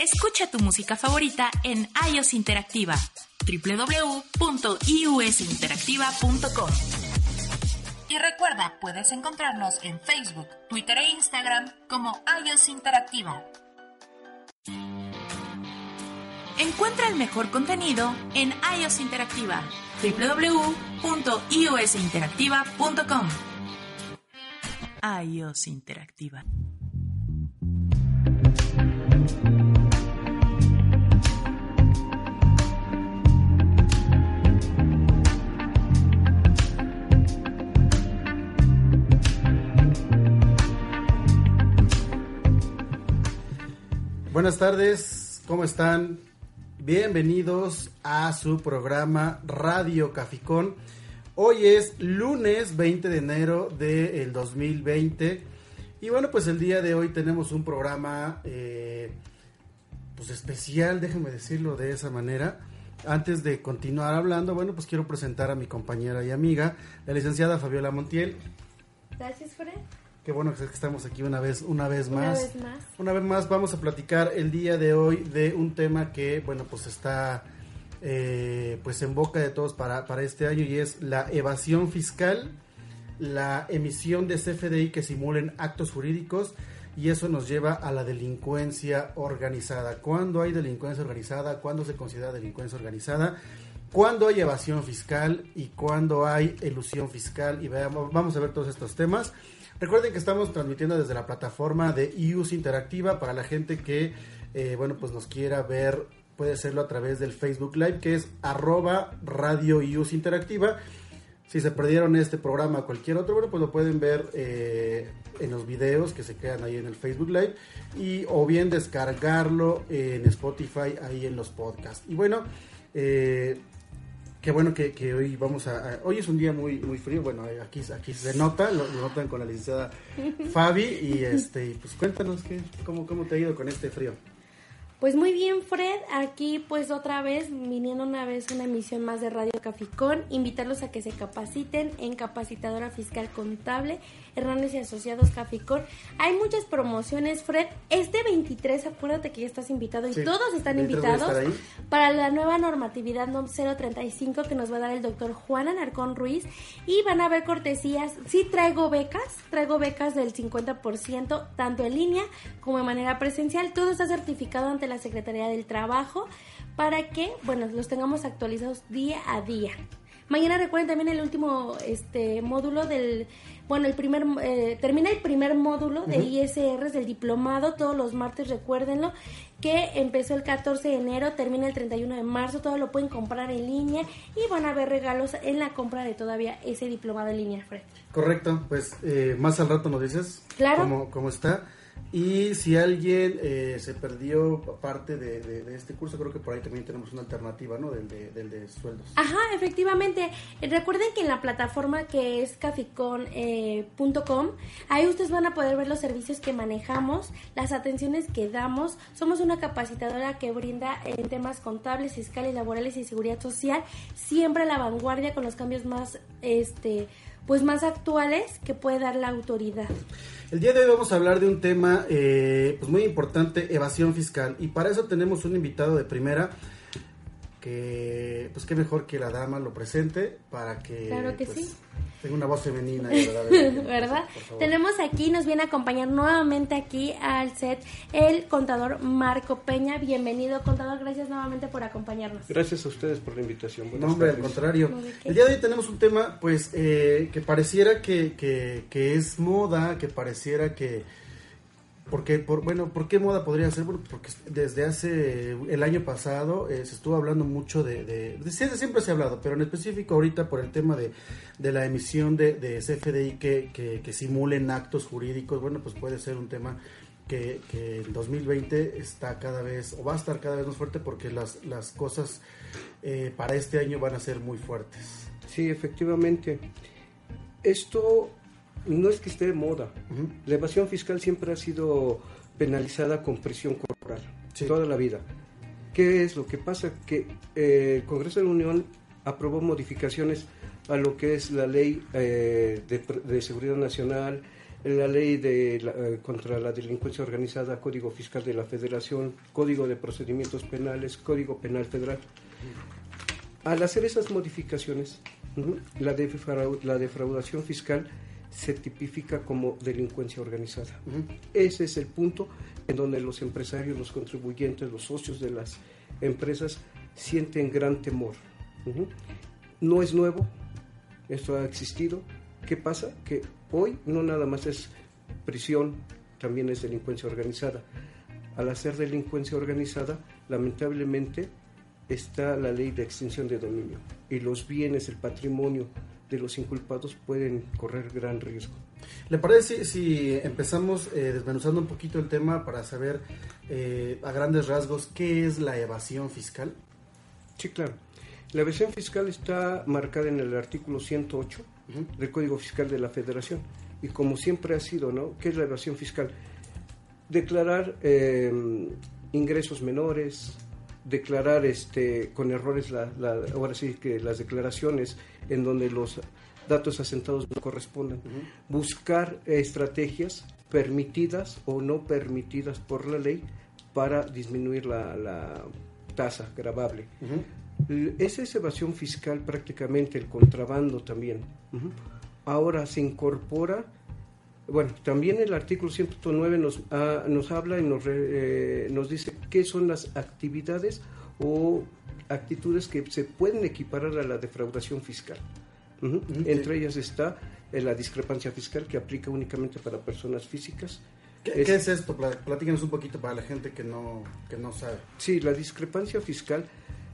Escucha tu música favorita en iOS Interactiva www.iusinteractiva.com. Y recuerda, puedes encontrarnos en Facebook, Twitter e Instagram como iOS Interactiva. Encuentra el mejor contenido en iOS Interactiva www.iosinteractiva.com. iOS Interactiva. Buenas tardes, ¿cómo están? Bienvenidos a su programa Radio Caficón. Hoy es lunes 20 de enero del 2020 y bueno, pues el día de hoy tenemos un programa eh, pues especial, déjenme decirlo de esa manera. Antes de continuar hablando, bueno, pues quiero presentar a mi compañera y amiga, la licenciada Fabiola Montiel. Gracias, Fred. Qué bueno que estamos aquí una vez, una vez Una más. vez más. Una vez más vamos a platicar el día de hoy de un tema que, bueno, pues está eh, pues en boca de todos para, para este año y es la evasión fiscal, la emisión de CFDI que simulen actos jurídicos y eso nos lleva a la delincuencia organizada. ¿Cuándo hay delincuencia organizada? ¿Cuándo se considera delincuencia organizada? ¿Cuándo hay evasión fiscal y cuándo hay elusión fiscal? Y veamos, vamos a ver todos estos temas. Recuerden que estamos transmitiendo desde la plataforma de IUS Interactiva para la gente que, eh, bueno, pues nos quiera ver, puede hacerlo a través del Facebook Live, que es arroba Radio IUS Interactiva. Si se perdieron este programa o cualquier otro, bueno, pues lo pueden ver eh, en los videos que se quedan ahí en el Facebook Live y o bien descargarlo en Spotify ahí en los podcasts. Y bueno, eh, Qué bueno que, que hoy vamos a, Hoy es un día muy muy frío. Bueno, aquí, aquí se nota, lo, notan con la licenciada Fabi. Y este, pues cuéntanos qué, cómo, cómo te ha ido con este frío. Pues muy bien, Fred. Aquí, pues otra vez, viniendo una vez una emisión más de Radio Caficón. Invitarlos a que se capaciten en Capacitadora Fiscal Contable, Hernández y Asociados Caficón. Hay muchas promociones, Fred. Este 23, acuérdate que ya estás invitado y Sí, todos están 23 voy a invitados para la nueva normatividad NOM 035 que nos va a dar el doctor Juan Anarcón Ruiz. Y van a haber cortesías. Sí traigo becas, traigo becas del 50%, tanto en línea como de manera presencial. Todo está certificado ante la Secretaría del Trabajo para que, bueno, los tengamos actualizados día a día. Mañana recuerden también el último este módulo del bueno, el primer eh, termina el primer módulo de ISRs del diplomado todos los martes, recuérdenlo, que empezó el 14 de enero, termina el 31 de marzo, todo lo pueden comprar en línea y van a haber regalos en la compra de todavía ese diplomado en línea, Fred. Correcto, pues eh, más al rato nos dices Claro. cómo, cómo está. Y si alguien eh, se perdió parte de, este curso, creo que por ahí también tenemos una alternativa, ¿no? Del de, del de sueldos. Ajá, efectivamente. Eh, Recuerden que en la plataforma que es caficon.com, ahí ustedes van a poder ver los servicios que manejamos, las atenciones que damos. Somos una capacitadora que brinda en temas contables, fiscales, laborales y seguridad social, siempre a la vanguardia con los cambios más, este, pues más actuales que puede dar la autoridad. El día de hoy vamos a hablar de un tema eh, pues muy importante, evasión fiscal. Y para eso tenemos un invitado de primera que, pues qué mejor que la dama lo presente para que, Claro que pues, sí. Tenga una voz femenina. ¿Verdad? Favor. Tenemos aquí, nos viene a acompañar nuevamente aquí al set el contador Marco Peña. Bienvenido, contador. Gracias nuevamente por acompañarnos. Gracias a ustedes por la invitación. Buenas No, hombre, al contrario. El día de hoy tenemos un tema, pues, eh, que pareciera que, que, que es moda, que pareciera que... Porque, por, bueno, ¿por qué moda podría ser? Bueno, porque desde hace el año pasado eh, se estuvo hablando mucho de, de, siempre se ha hablado, pero en específico ahorita por el tema de, de la emisión de, de CFDI que, que, que simulen actos jurídicos, bueno, pues puede ser un tema que, que en 2020 está cada vez, o va a estar cada vez más fuerte porque las, las cosas eh, para este año van a ser muy fuertes. Sí, efectivamente. Esto no es que esté de moda. La evasión fiscal siempre ha sido penalizada con presión corporal, Sí. toda la vida. ¿Qué es lo que pasa? Que eh, el Congreso de la Unión aprobó modificaciones a lo que es la ley eh, de, seguridad nacional, la ley de eh, contra la delincuencia organizada, Código Fiscal de la Federación, Código de Procedimientos Penales, Código Penal Federal. Al hacer esas modificaciones, la, la defraudación fiscal se tipifica como delincuencia organizada. Ese es el punto en donde los empresarios, los contribuyentes, los socios de las empresas sienten gran temor. No es nuevo, esto ha existido. ¿Qué pasa? Que hoy no nada más es prisión, también es delincuencia organizada. Al hacer delincuencia organizada, lamentablemente está la ley de extinción de dominio y los bienes, el patrimonio de los inculpados pueden correr gran riesgo. ¿Le parece si empezamos eh, desmenuzando un poquito el tema para saber eh, a grandes rasgos qué es la evasión fiscal? Sí, claro. La evasión fiscal está marcada en el artículo 108 del Código Fiscal de la Federación. Y como siempre ha sido, ¿no? ¿Qué es la evasión fiscal? Declarar eh, ingresos menores, declarar este con errores la, ahora sí que las declaraciones en donde los datos asentados no corresponden. Buscar estrategias permitidas o no permitidas por la ley para disminuir la, tasa gravable. Esa es evasión fiscal prácticamente el contrabando también. Ahora se incorpora bueno, también el artículo 109 nos, ah, nos habla y nos, eh, nos dice qué son las actividades o actitudes que se pueden equiparar a la defraudación fiscal. Entre ellas está eh, la discrepancia fiscal que aplica únicamente para personas físicas. ¿Qué es, esto? Platícanos un poquito para la gente que no, que no sabe. Sí, la discrepancia fiscal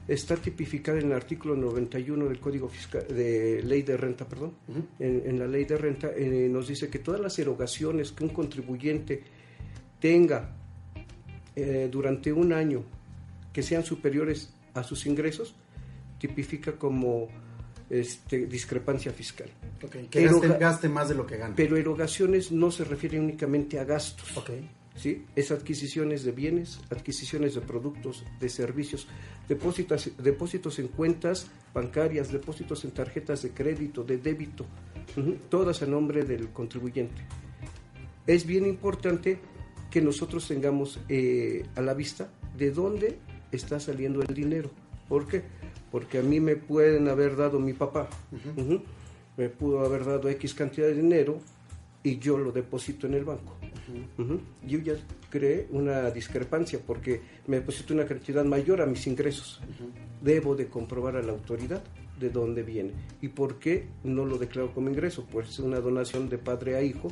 está tipificada en el artículo 91 del Código Fiscal, de Ley de Renta, perdón. en, la Ley de Renta eh, nos dice que todas las erogaciones que un contribuyente tenga eh, durante un año que sean superiores a sus ingresos, tipifica como este, discrepancia fiscal. que gaste, más de lo que gana. Pero erogaciones no se refiere únicamente a gastos. Okay. ¿Sí? Es adquisiciones de bienes, adquisiciones de productos, de servicios, depósitos, depósitos en cuentas bancarias, depósitos en tarjetas de crédito, de débito, todas a nombre del contribuyente. Es bien importante que nosotros tengamos eh, a la vista de dónde está saliendo el dinero. ¿Por qué? Porque a mí me pueden haber dado mi papá, me pudo haber dado X cantidad de dinero y yo lo deposito en el banco. Yo ya creé una discrepancia porque me deposito una cantidad mayor a mis ingresos. Debo de comprobar a la autoridad de dónde viene y por qué no lo declaro como ingreso. Pues es una donación de padre a hijo,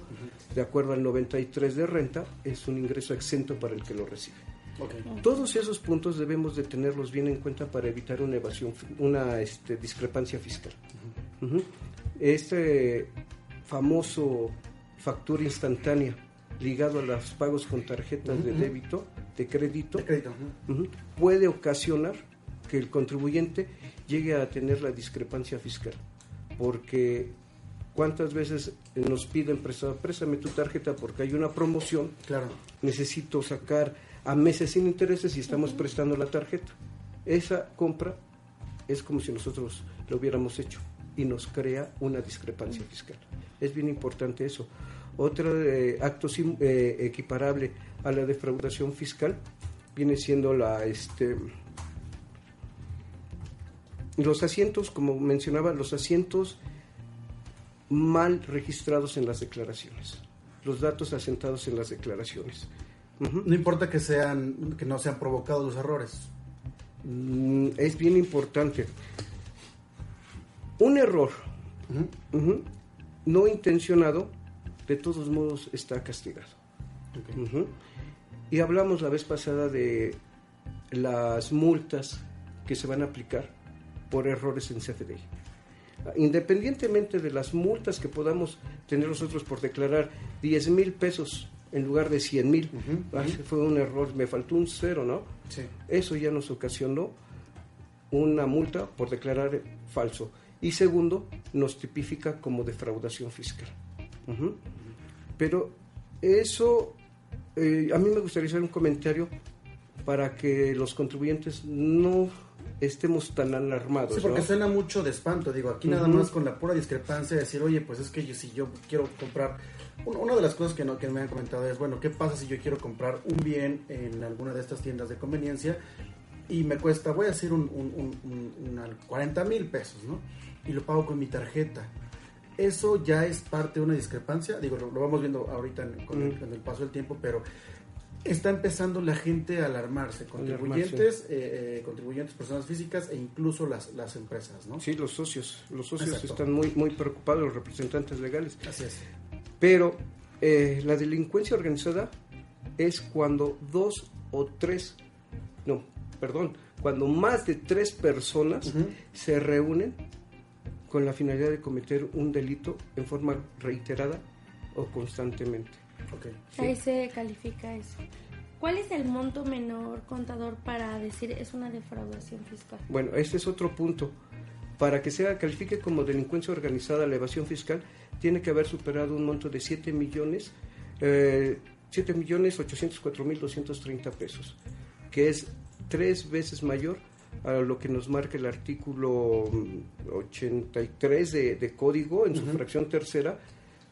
de acuerdo al 93 de renta, es un ingreso exento para el que lo recibe. Todos esos puntos debemos de tenerlos bien en cuenta para evitar una evasión, una este, discrepancia fiscal. Este famoso factura instantánea ligado a los pagos con tarjetas de débito, de crédito, puede ocasionar que el contribuyente llegue a tener la discrepancia fiscal. Porque cuántas veces nos piden prestado, préstame tu tarjeta porque hay una promoción, claro. necesito sacar a meses sin intereses y estamos prestando la tarjeta. Esa compra es como si nosotros lo hubiéramos hecho y nos crea una discrepancia fiscal. Es bien importante eso. Otro eh, acto eh, equiparable a la defraudación fiscal viene siendo la este los asientos, como mencionaba, los asientos mal registrados en las declaraciones, los datos asentados en las declaraciones. No importa que sean que no sean provocados los errores. Mm, es bien importante. Un error no intencionado de todos modos está castigado. Y hablamos la vez pasada de las multas que se van a aplicar por errores en CFDI. Independientemente de las multas que podamos tener nosotros por declarar 10 mil pesos en lugar de 100 mil, fue un error, me faltó un cero, ¿no? Eso ya nos ocasionó una multa por declarar falso. Y segundo, nos tipifica como defraudación fiscal. Pero eso, eh, a mí me gustaría hacer un comentario para que los contribuyentes no estemos tan alarmados. Sí, porque ¿no? suena mucho de espanto. Digo, aquí nada Ujú. más con la pura discrepancia de decir, oye, pues es que yo, si yo quiero comprar. un- Una de las cosas que, no, que me han comentado es, bueno, ¿qué pasa si yo quiero comprar un bien en alguna de estas tiendas de conveniencia y me cuesta, voy a decir, un, un, un- un- una 40 mil pesos, ¿no? Y lo pago con mi tarjeta. ¿Eso ya es parte de una discrepancia? Digo, lo, lo vamos viendo ahorita en- con, el, Mm. con el paso del tiempo, pero está empezando la gente a alarmarse, contribuyentes, eh, eh, contribuyentes, personas físicas e incluso las, las empresas, ¿no? Sí, los socios. Los socios Exacto. están muy, muy preocupados, los representantes legales. Así es. Pero eh, la delincuencia organizada es cuando dos o tres, no, perdón, cuando más de tres personas se reúnen con la finalidad de cometer un delito en forma reiterada o constantemente. Ok. ¿sí? Ahí se califica eso. ¿Cuál es el monto menor contador para decir es una defraudación fiscal? Bueno, este es otro punto. Para que sea califique como delincuencia organizada la evasión fiscal, tiene que haber superado un monto de 7 millones, eh, 7 millones 804 mil 230 pesos, que es tres veces mayor a lo que nos marca el artículo mm, 83 de, de código en su fracción tercera.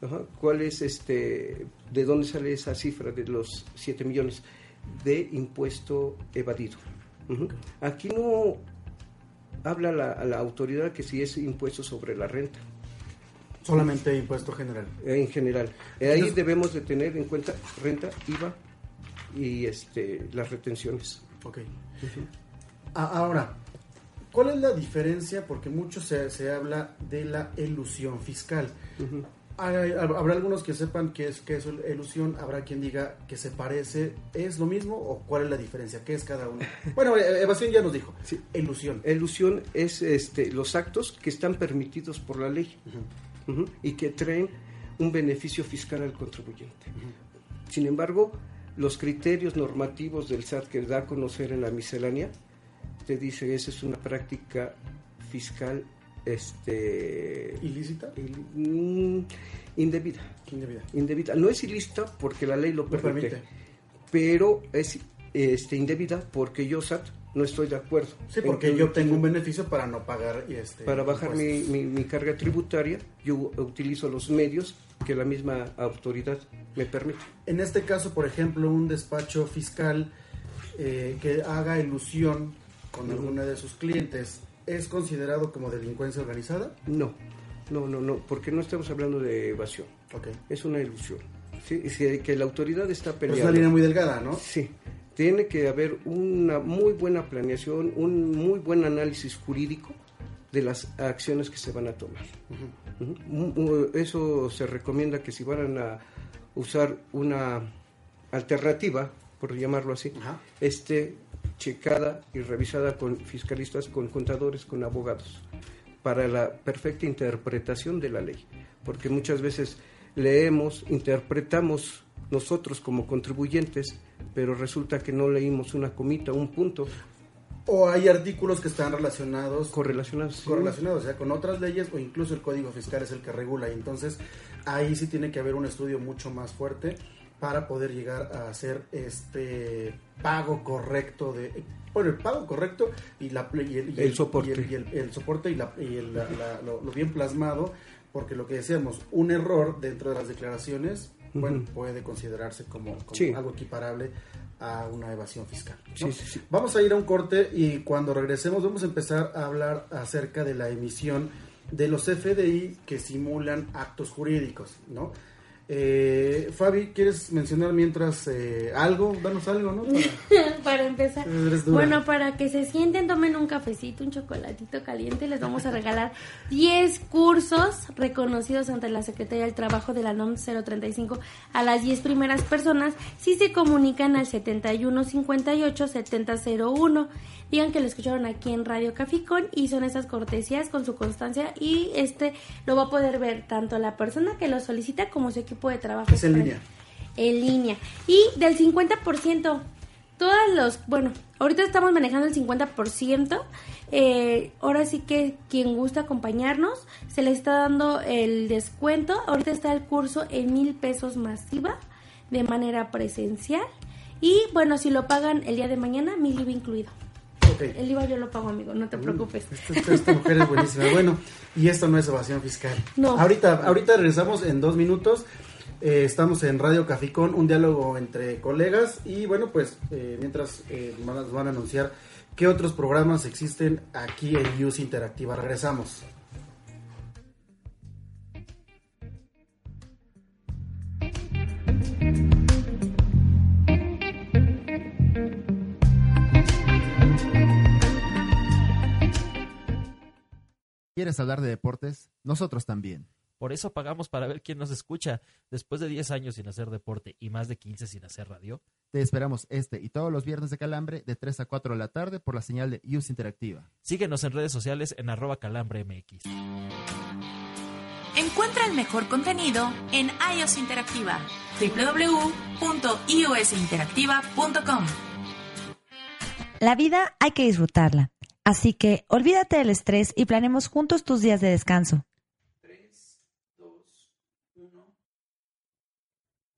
Ajá, ¿Cuál es este, de dónde sale esa cifra de los 7 millones? De impuesto evadido. Aquí no habla la, a la autoridad que si es impuesto sobre la renta Solamente impuesto general. en general. Eh, ahí Entonces- debemos de tener en cuenta renta, IVA y este las retenciones. Ok. A- Ahora, ¿cuál es la diferencia? Porque mucho se, se habla de la elusión fiscal. Hay- Habrá algunos que sepan qué es, qué es elusión, habrá quien diga que se parece, ¿es lo mismo o cuál es la diferencia? ¿Qué es cada uno? Bueno, eh, evasión ya nos dijo, Sí. elusión. Elusión es este los actos que están permitidos por la ley y que traen un beneficio fiscal al contribuyente. Sin embargo, los criterios normativos del SAT que da a conocer en la miscelánea te dice esa es una práctica fiscal este ¿Ilícita? il- mm, indebida. Indebida. Indebida. No es ilícita porque la ley lo permite, permite. pero es este, indebida porque yo, SAT, no estoy de acuerdo. Sí, porque que- yo tengo un beneficio para no pagar este Para bajar mi- mi carga tributaria, yo utilizo los medios que la misma autoridad me permite. En este caso, por ejemplo, un despacho fiscal eh, que haga ilusión con Ujú. alguna de sus clientes, ¿es considerado como delincuencia organizada? No, no, no, no, porque no estamos hablando de evasión, Ok. es una ilusión. Sí, sí, que la autoridad está peleando. es una línea muy delgada, ¿no? Sí, tiene que haber una muy buena planeación, un muy buen análisis jurídico de las acciones que se van a tomar. Eso se recomienda que si van a usar una alternativa, por llamarlo así, esté checada y revisada con fiscalistas, con contadores, con abogados, para la perfecta interpretación de la ley. Porque muchas veces leemos, interpretamos nosotros como contribuyentes, pero resulta que no leímos una comita, un punto O hay artículos que están relacionados correlacionados. sí. correlacionados, o sea, con otras leyes o incluso el Código Fiscal es el que regula y entonces ahí sí tiene que haber un estudio mucho más fuerte para poder llegar a hacer este pago correcto de bueno el pago correcto y la y el, y El soporte. y el, el- el soporte y, la, y el- la- la- lo, lo bien plasmado porque lo que decíamos un error dentro de las declaraciones bueno Ujú. puede considerarse como, como Sí. algo equiparable a una evasión fiscal ¿no? Sí, sí. Vamos a ir a un corte y cuando regresemos vamos a empezar a hablar acerca de la emisión de los FDI que simulan actos jurídicos, ¿no? Eh, Fabi, ¿quieres mencionar mientras eh, algo? Danos algo, ¿no? Para- para empezar. Bueno, para que se sienten, tomen un cafecito, un chocolatito caliente, les vamos a regalar 10 cursos reconocidos ante la Secretaría del Trabajo de la NOM 035 a las 10 primeras personas si se comunican al 7158 7001. Digan que lo escucharon aquí en Radio Caficón y son esas cortesías con su constancia y este lo va a poder ver tanto la persona que lo solicita como su equipo de trabajo. Es en línea. En línea. Y del 50%, todos los, bueno, ahorita estamos manejando el 50%. eh, ahora sí que quien gusta acompañarnos, se le está dando el descuento. Ahorita está el curso en mil pesos masiva de manera presencial. Y bueno, si lo pagan el día de mañana, mil IVA incluido. Ok. El IVA yo lo pago, amigo, no te preocupes. Esta, mujer es buenísima. Bueno, y esto no es evasión fiscal. No. Ahorita, ahorita regresamos en dos minutos. Eh, estamos en Radio Caficón, un diálogo entre colegas. Y bueno, pues eh, mientras eh, nos van a anunciar qué otros programas existen aquí en Use Interactiva. Regresamos. ¿Quieres hablar de deportes? Nosotros también. Por eso pagamos para ver quién nos escucha. Después de 10 años sin hacer deporte y más de 15 sin hacer radio. Te esperamos este y todos los viernes de Calambre de 3 a 4 de la tarde por la señal de Use Interactiva. Síguenos en redes sociales en arroba calambremx. Encuentra el mejor contenido en iOS Interactiva. www.iosinteractiva.com La vida hay que disfrutarla. Así que olvídate del estrés y planemos juntos tus días de descanso.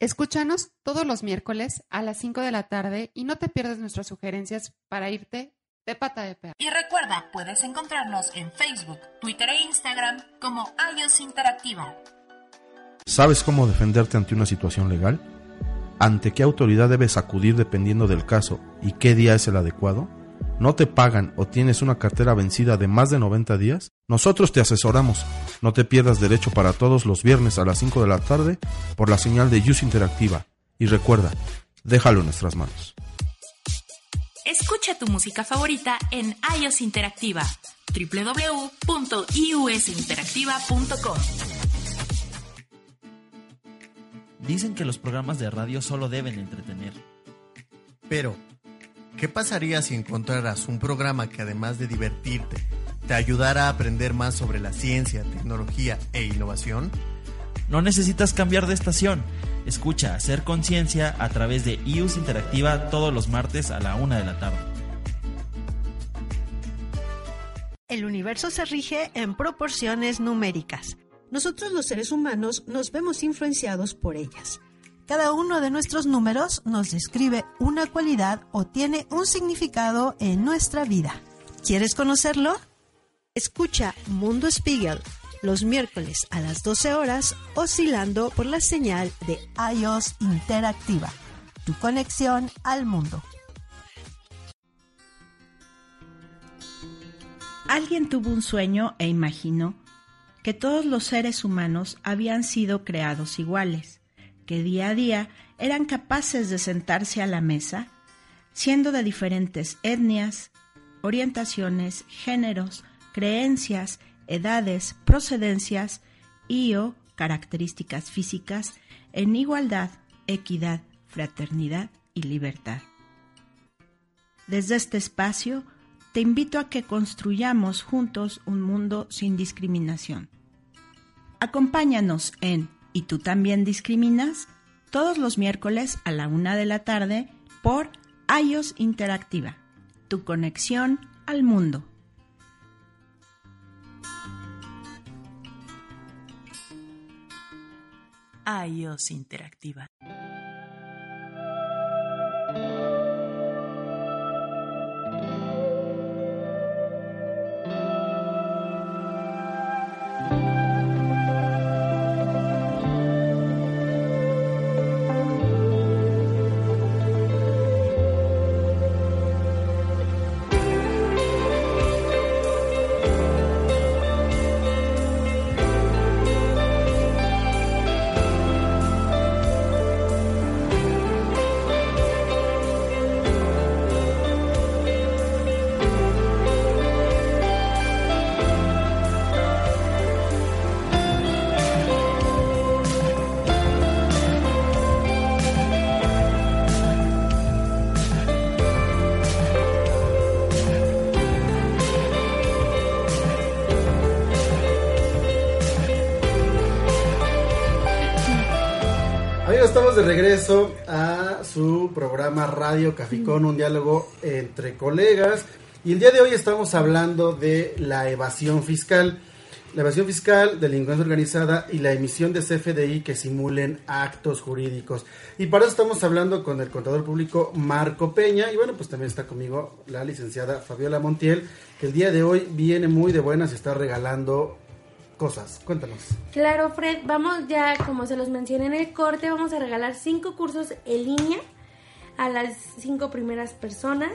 Escúchanos todos los miércoles a las 5 de la tarde y no te pierdas nuestras sugerencias para irte de pata de perro. Y recuerda, puedes encontrarnos en Facebook, Twitter e Instagram como iOS Interactiva. ¿Sabes cómo defenderte ante una situación legal? ¿Ante qué autoridad debes acudir dependiendo del caso y qué día es el adecuado? No te pagan o tienes una cartera vencida de más de 90 días, nosotros te asesoramos. No te pierdas derecho para todos los viernes a las 5 de la tarde por la señal de Use Interactiva. Y recuerda, déjalo en nuestras manos. Escucha tu música favorita en iOS Interactiva www.iusinteractiva.com Dicen que los programas de radio solo deben entretener. Pero, ¿Qué pasaría si encontraras un programa que además de divertirte, te ayudara a aprender más sobre la ciencia, tecnología e innovación? No necesitas cambiar de estación. Escucha Hacer Conciencia a través de IUS Interactiva todos los martes a la una de la tarde. El universo se rige en proporciones numéricas. Nosotros los seres humanos nos vemos influenciados por ellas. Cada uno de nuestros números nos describe una cualidad o tiene un significado en nuestra vida. ¿Quieres conocerlo? Escucha Mundo Spiegel los miércoles a las 12 horas oscilando por la señal de iOS Interactiva, tu conexión al mundo. Alguien tuvo un sueño e imaginó que todos los seres humanos habían sido creados iguales que día a día eran capaces de sentarse a la mesa, siendo de diferentes etnias, orientaciones, géneros, creencias, edades, procedencias y o características físicas en igualdad, equidad, fraternidad y libertad. Desde este espacio, te invito a que construyamos juntos un mundo sin discriminación. Acompáñanos en ¿Y tú también discriminas? Todos los miércoles a la una de la tarde por iOS Interactiva, tu conexión al mundo. iOS Interactiva. De regreso a su programa Radio Caficón, un diálogo entre colegas. Y el día de hoy estamos hablando de la evasión fiscal. la evasión fiscal, delincuencia organizada y la emisión de CFDI que simulen actos jurídicos. Y para eso estamos hablando con el contador público Marco Peña y bueno, pues también está conmigo la licenciada Fabiola Montiel, que el día de hoy viene muy de buenas y está regalando cosas. Cuéntanos. Claro, Fred, vamos ya, como se los mencioné en el corte, vamos a regalar cinco cursos en línea a las cinco primeras personas.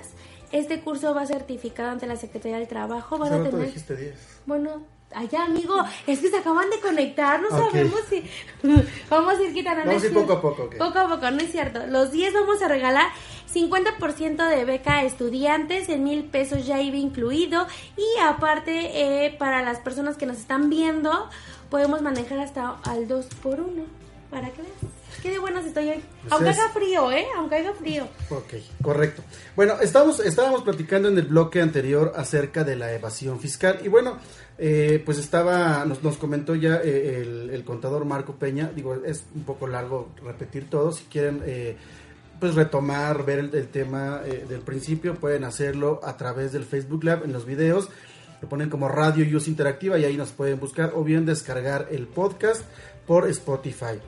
Este curso va certificado ante la Secretaría del Trabajo. A tener... dijiste 10. Bueno, allá, amigo, es que se acaban de conectar, no sabemos si... vamos a ir quitando... Vamos a ir poco a poco. Poco a poco, no es cierto. Los 10 vamos a regalar 50% de beca a estudiantes, en mil pesos ya iba incluido. Y aparte, eh, para las personas que nos están viendo, podemos manejar hasta al 2 por 1 para que veas. Qué de buenas estoy hoy. Pues Aunque haga frío, ¿eh? Aunque haga frío. Ok, correcto. Bueno, estamos, estábamos platicando en el bloque anterior acerca de la evasión fiscal. Y bueno, eh, pues estaba, nos, nos comentó ya eh, el, contador Marco Peña. Digo, es un poco largo repetir todo. Si quieren, eh, pues retomar, ver el, tema del principio, pueden hacerlo a través del Facebook Lab en los videos. Lo ponen como Radio Use Interactiva y ahí nos pueden buscar o bien descargar el podcast por Spotify.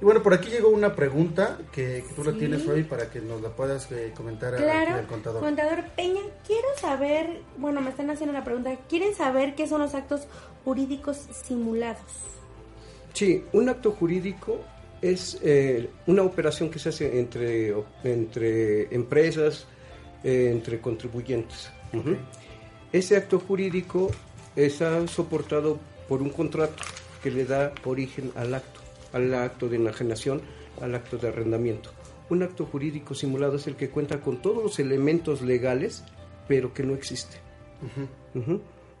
Y bueno, por aquí llegó una pregunta que, tú la tienes hoy para que nos la puedas eh, comentar al contador. Contador Peña, quiero saber, bueno, me están haciendo la pregunta, ¿quieren saber qué son los actos jurídicos simulados? Sí, un acto jurídico es eh, una operación que se hace entre, entre empresas, eh, entre contribuyentes. Ese acto jurídico está soportado por un contrato que le da origen al acto al acto de enajenación, al acto de arrendamiento. Un acto jurídico simulado es el que cuenta con todos los elementos legales, pero que no existe.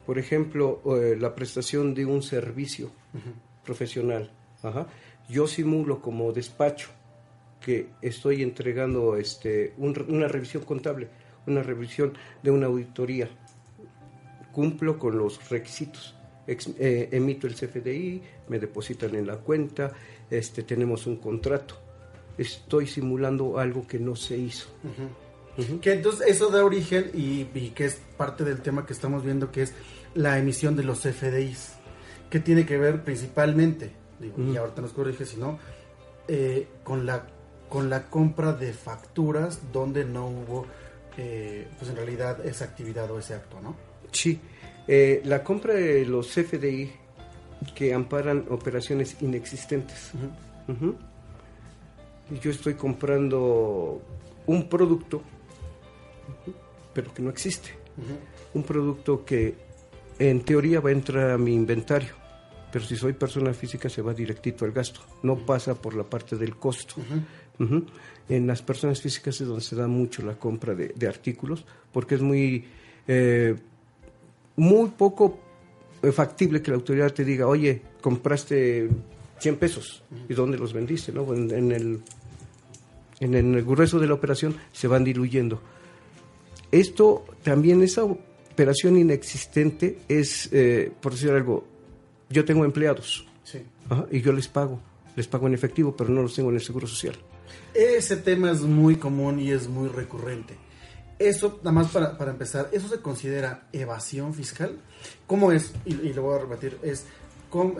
Por ejemplo, eh, la prestación de un servicio profesional. Yo simulo como despacho que estoy entregando este, una revisión contable, una revisión de una auditoría. Cumplo con los requisitos eh, emito el CFDI, me depositan en la cuenta, este, tenemos un contrato. Estoy simulando algo que no se hizo. Que entonces eso da origen y, que es parte del tema que estamos viendo, que es la emisión de los CFDIs, que tiene que ver principalmente, y ahorita nos corrige si no, eh, con, la, con la compra de facturas donde no hubo, eh, pues en realidad, esa actividad o ese acto, ¿no? Sí. Eh, la compra de los CFDI que amparan operaciones inexistentes. Yo estoy comprando un producto, pero que no existe. Un producto que en teoría va a entrar a mi inventario, pero si soy persona física se va directito al gasto, no pasa por la parte del costo. En las personas físicas es donde se da mucho la compra de, artículos, porque es muy... Eh, muy poco eh, factible que la autoridad te diga, oye, compraste 100 pesos, ¿y dónde los vendiste? ¿no? En, el, en el grueso de la operación se van diluyendo. Esto también, esa operación inexistente es, eh, por decir algo, yo tengo empleados y yo les pago, les pago en efectivo, pero no los tengo en el Seguro Social. Ese tema es muy común y es muy recurrente. Eso, nada más para, para, empezar, ¿eso se considera evasión fiscal? ¿Cómo es? Y, lo voy a repetir, es,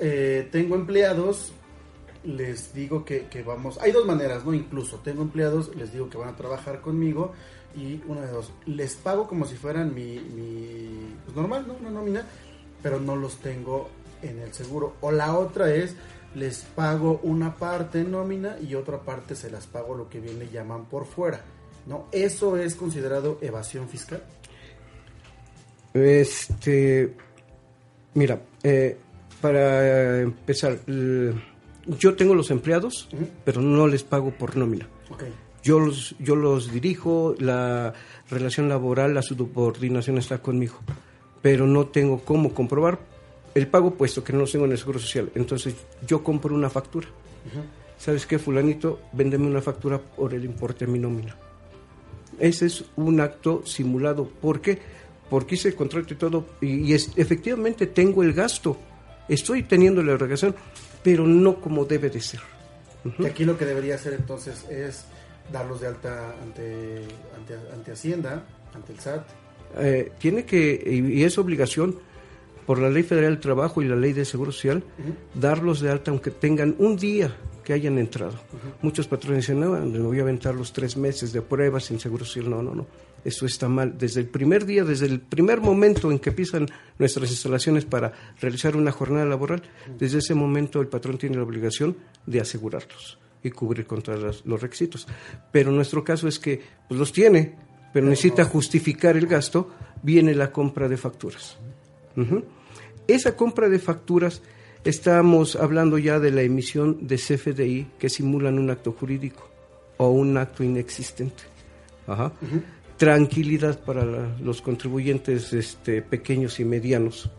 eh, tengo empleados, les digo que, vamos, hay dos maneras, ¿no? Incluso, tengo empleados, les digo que van a trabajar conmigo y una de dos, les pago como si fueran mi, mi pues normal, ¿no? Una nómina, pero no los tengo en el seguro. O la otra es, les pago una parte en nómina y otra parte se las pago lo que bien le llaman por fuera ¿no? ¿Eso es considerado evasión fiscal? Este, mira, eh, para empezar, yo tengo los empleados, pero no les pago por nómina. Yo los, yo los dirijo, la relación laboral, la subordinación está conmigo, pero no tengo cómo comprobar el pago puesto que no lo tengo en el Seguro Social. Entonces yo compro una factura. ¿Sabes qué, fulanito? Véndeme una factura por el importe de mi nómina. Ese es un acto simulado. ¿Por qué? Porque hice el contrato y todo, y, es, efectivamente tengo el gasto, estoy teniendo la erogación, pero no como debe de ser. Y aquí lo que debería hacer entonces es darlos de alta ante, ante, Hacienda, ante el SAT. Eh, tiene que, y, es obligación, por la Ley Federal del Trabajo y la Ley de Seguro Social, darlos de alta aunque tengan un día que hayan entrado. Muchos patrones dicen, no, me voy a aventar los tres meses de pruebas sin Seguro Social. No, no, no. Eso está mal. Desde el primer día, desde el primer momento en que empiezan nuestras instalaciones para realizar una jornada laboral, desde ese momento el patrón tiene la obligación de asegurarlos y cubrir contra los requisitos. Pero nuestro caso es que pues, los tiene, pero necesita justificar el gasto, viene la compra de facturas. Esa compra de facturas, estamos hablando ya de la emisión de CFDI que simulan un acto jurídico o un acto inexistente. Ajá tranquilidad para los contribuyentes este, pequeños y medianos,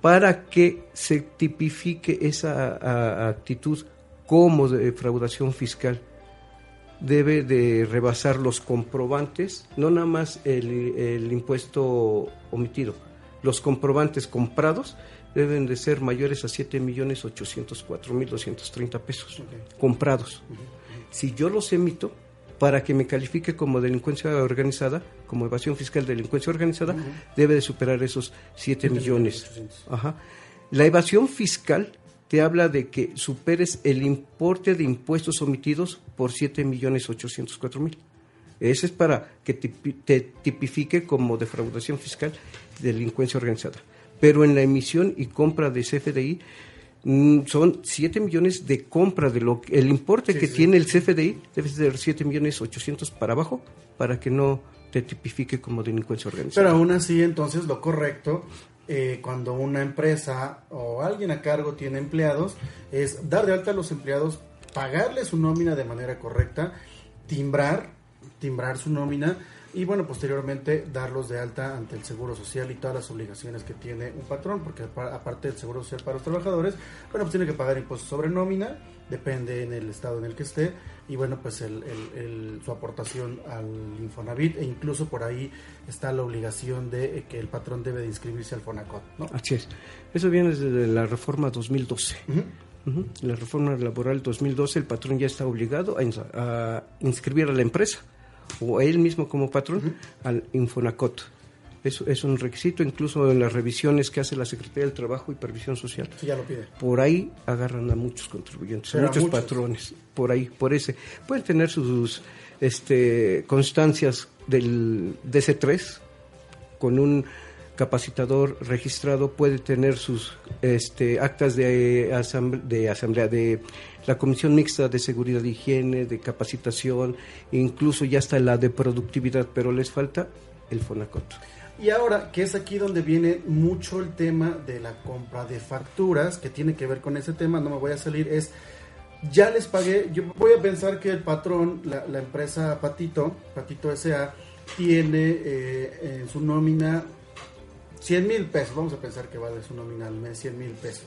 para que se tipifique esa actitud como defraudación fiscal. Debe de rebasar los comprobantes, no nada más el, impuesto omitido, los comprobantes comprados deben de ser mayores a 7.804.230 pesos comprados. Si yo los emito, para que me califique como delincuencia organizada, como evasión fiscal de delincuencia organizada, debe de superar esos 7 millones. Ajá. La evasión fiscal te habla de que superes el importe de impuestos omitidos por 7 millones 804 mil. Ese es para que te tipifique como defraudación fiscal de delincuencia organizada. Pero en la emisión y compra de CFDI Mm, son 7 millones de compra de lo el importe que tiene el CFDI debe ser 7 millones 800 para abajo para que no te tipifique como delincuencia organizada. Pero aún así, entonces, lo correcto, eh, cuando una empresa o alguien a cargo tiene empleados, es dar de alta a los empleados, pagarle su nómina de manera correcta, timbrar, timbrar su nómina y bueno, posteriormente darlos de alta ante el Seguro Social y todas las obligaciones que tiene un patrón, porque aparte del Seguro Social para los trabajadores, bueno, pues tiene que pagar impuestos sobre nómina, depende en el estado en el que esté, y bueno, pues el, su aportación al Infonavit, e incluso por ahí está la obligación de que el patrón debe de inscribirse al Fonacot, ¿no? Así es. Eso viene desde la reforma 2012. La reforma laboral 2012, el patrón ya está obligado a inscribir a la empresa o él mismo como patrón al Infonacot. Eso es un requisito, incluso en las revisiones que hace la Secretaría del Trabajo y Previsión Social. ya lo pide. Por ahí agarran a muchos contribuyentes, a muchos, patrones, por ahí, por ese. Pueden tener sus este, constancias del DC3 con un capacitador registrado puede tener sus este, actas de, de asamblea de la Comisión Mixta de Seguridad e Higiene, de capacitación, incluso ya está la de productividad, pero les falta el FONACOT. Y ahora, que es aquí donde viene mucho el tema de la compra de facturas, que tiene que ver con ese tema, no me voy a salir, es, ya les pagué, yo voy a pensar que el patrón, la, empresa Patito, Patito S.A., tiene eh, en su nómina 100 mil pesos, vamos a pensar que vale su nominal mes 100 mil pesos.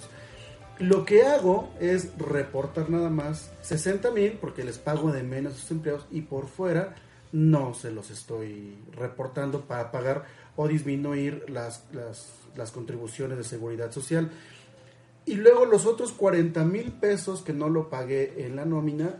Lo que hago es reportar nada más 60 mil porque les pago de menos a sus empleados y por fuera no se los estoy reportando para pagar o disminuir las, las, contribuciones de seguridad social. Y luego los otros 40 mil pesos que no lo pagué en la nómina,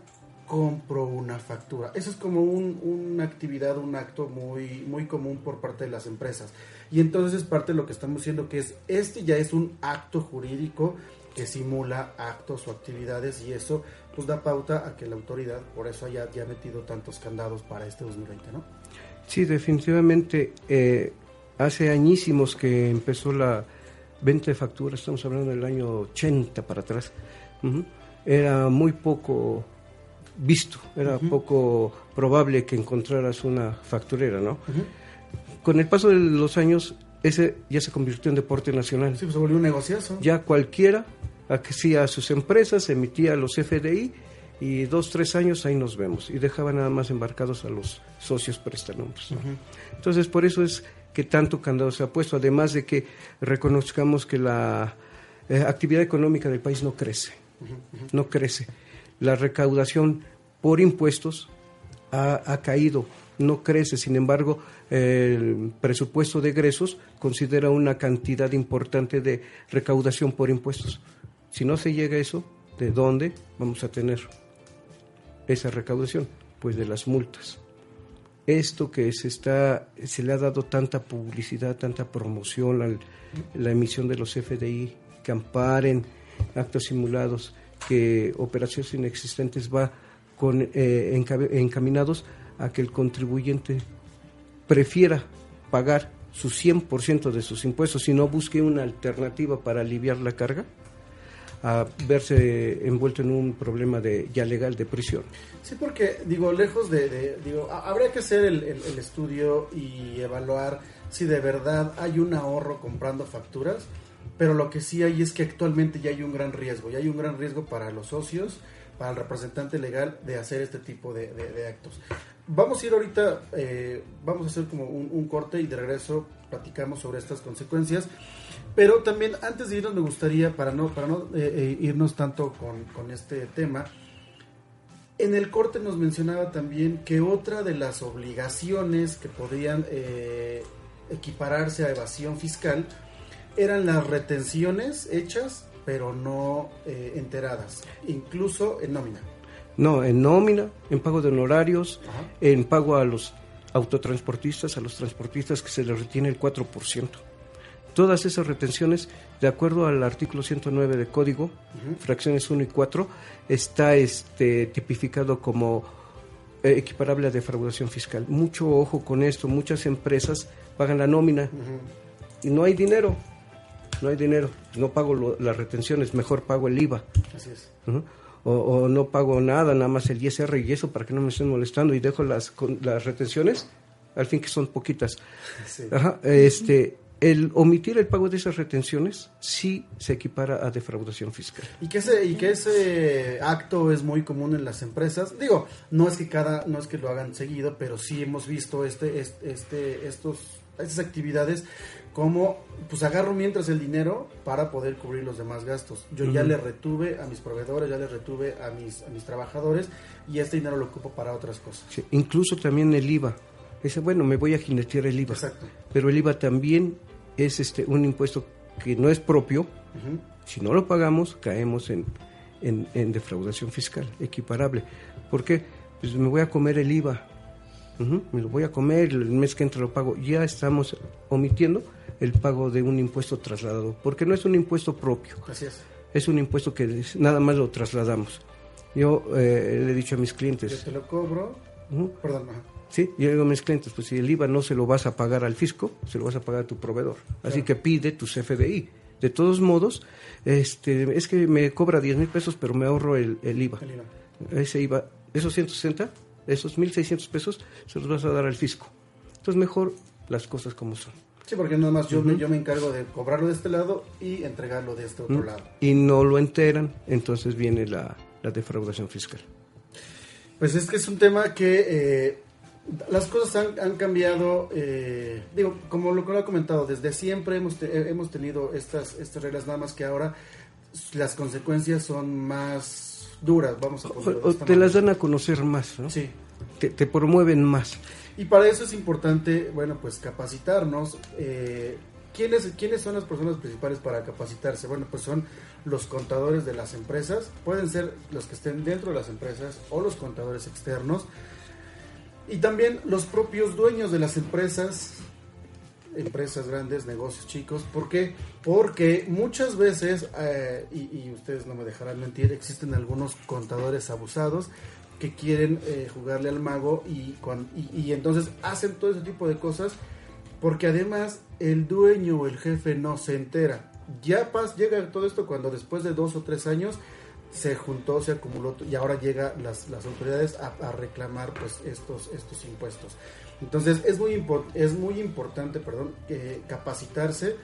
compro una factura. Eso es como una actividad, un acto muy, muy común por parte de las empresas. Y entonces es parte de lo que estamos diciendo, que es, este ya es un acto jurídico que simula actos o actividades y eso pues da pauta a que la autoridad por eso haya ya metido tantos candados para este 2020, ¿no? Sí, definitivamente eh, hace añísimos que empezó la venta de facturas, estamos hablando del año 80 para atrás, era muy poco visto, era poco probable que encontraras una facturera, ¿no? con el paso de los años, ese ya se convirtió en deporte nacional. Sí, pues se volvió un negociazo. Ya cualquiera hacía sus empresas, emitía los FDI y dos, tres años ahí nos vemos. Y dejaba nada más embarcados a los socios prestanombres. Entonces, por eso es que tanto candado se ha puesto, además de que reconozcamos que la eh, actividad económica del país no crece, no crece. La recaudación por impuestos ha, ha caído no crece. Sin embargo, el presupuesto de egresos considera una cantidad importante de recaudación por impuestos. Si no se llega a eso, ¿de dónde vamos a tener esa recaudación? Pues de las multas. esto que se está se le ha dado tanta publicidad, tanta promoción a la emisión de los FDI que amparen actos simulados, que operaciones inexistentes va con eh, encaminados a que el contribuyente prefiera pagar su 100% de sus impuestos y no busque una alternativa para aliviar la carga a verse envuelto en un problema de ya legal de prisión. Sí, porque digo, lejos de, digo, habría que hacer el, estudio y evaluar si de verdad hay un ahorro comprando facturas, pero lo que sí hay es que actualmente ya hay un gran riesgo, ya hay un gran riesgo para los socios, para el representante legal de hacer este tipo de, actos. Vamos a ir ahorita, eh, vamos a hacer como un, un corte y de regreso platicamos sobre estas consecuencias. Pero también antes de irnos me gustaría, para no, para no eh, eh, irnos tanto con, este tema, en el corte nos mencionaba también que otra de las obligaciones que podrían eh, equipararse a evasión fiscal eran las retenciones hechas pero no enteradas, incluso en nómina. No, en nómina, en pago de honorarios, en pago a los autotransportistas, a los transportistas que se les retiene el 4%. Todas esas retenciones, de acuerdo al artículo 109 de Código, fracciones 1 y 4, está este, tipificado como eh, equiparable a defraudación fiscal. Mucho ojo con esto, muchas empresas pagan la nómina y no hay dinero, no hay dinero, no pago las retenciones, mejor pago el IVA. Así es. o, no pago nada, nada más el ISR y eso para que no me estén molestando y dejo las, las retenciones, al fin que son poquitas. Ajá, este, el omitir el pago de esas retenciones sí se equipara a defraudación fiscal. Y que ese, y que ese acto es muy común en las empresas. Digo, no es que cada, no es que lo hagan seguido, pero sí hemos visto este, este, estos, estas actividades como pues agarro mientras el dinero para poder cubrir los demás gastos. Yo ya le retuve a mis proveedores, ya le retuve a mis, a mis trabajadores y este dinero lo ocupo para otras cosas. incluso también el IVA. Dice, bueno, me voy a jinetear el IVA. Exacto. Pero el IVA también es este un impuesto que no es propio. Si no lo pagamos, caemos en, en, defraudación fiscal, equiparable. ¿Por qué? Pues me voy a comer el IVA. me lo voy a comer, el mes que entra lo pago. Ya estamos omitiendo el pago de un impuesto trasladado, porque no es un impuesto propio. Así es. Es un impuesto que nada más lo trasladamos. Yo eh, le he dicho a mis clientes. Yo te lo cobro. Perdón, Sí, yo digo a mis clientes, pues si el IVA no se lo vas a pagar al fisco, se lo vas a pagar a tu proveedor. Así que pide tu CFDI. De todos modos, este, es que me cobra 10 mil pesos, pero me ahorro el, IVA. Ese IVA, esos 160, esos 1.600 pesos, se los vas a dar al fisco. Entonces, mejor las cosas como son. Sí, porque nada más yo, me, yo me encargo de cobrarlo de este lado y entregarlo de este otro lado. Y no lo enteran, entonces viene la, defraudación fiscal. Pues es que es un tema que eh, las cosas han, cambiado, eh, digo, como lo que lo ha comentado, desde siempre hemos, hemos tenido estas, estas reglas, nada más que ahora las consecuencias son más duras, vamos a o, te las dan a conocer más, ¿no? Sí. Te, promueven más. Y para eso es importante, bueno, pues capacitarnos. Eh, ¿quiénes, ¿Quiénes son las personas principales para capacitarse? Bueno, pues son los contadores de las empresas, pueden ser los que estén dentro de las empresas o los contadores externos y también los propios dueños de las empresas, empresas grandes, negocios chicos. ¿Por qué? Porque muchas veces, eh, y, ustedes no me dejarán mentir, existen algunos contadores abusados que quieren eh, jugarle al mago y, y, entonces hacen todo ese tipo de cosas porque además el dueño o el jefe no se entera. Ya pas, llega todo esto cuando después de dos o tres años se juntó, se acumuló y ahora llega las, las autoridades a, reclamar pues estos, estos impuestos. Entonces es muy, es muy importante perdón, capacitarse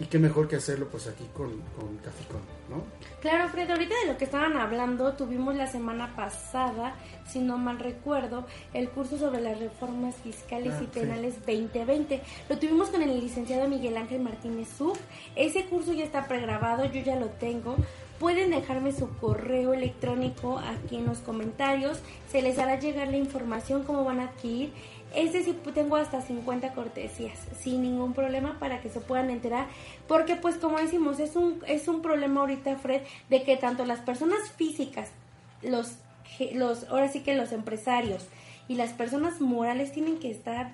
y qué mejor que hacerlo pues aquí con, con Caficón, ¿no? Claro, Fred, ahorita de lo que estaban hablando, tuvimos la semana pasada, si no mal recuerdo, el curso sobre las reformas fiscales y ah, penales 2020. Lo tuvimos con el licenciado Miguel Ángel Martínez Sub. Ese curso ya está pregrabado, yo ya lo tengo Pueden dejarme su correo electrónico aquí en los comentarios. Se les hará llegar la información cómo van a adquirir. Este sí tengo hasta 50 cortesías, sin ningún problema para que se puedan enterar. Porque pues como decimos, es un, es un problema ahorita, Fred, de que tanto las personas físicas, los, los, ahora sí que los empresarios y las personas morales tienen que estar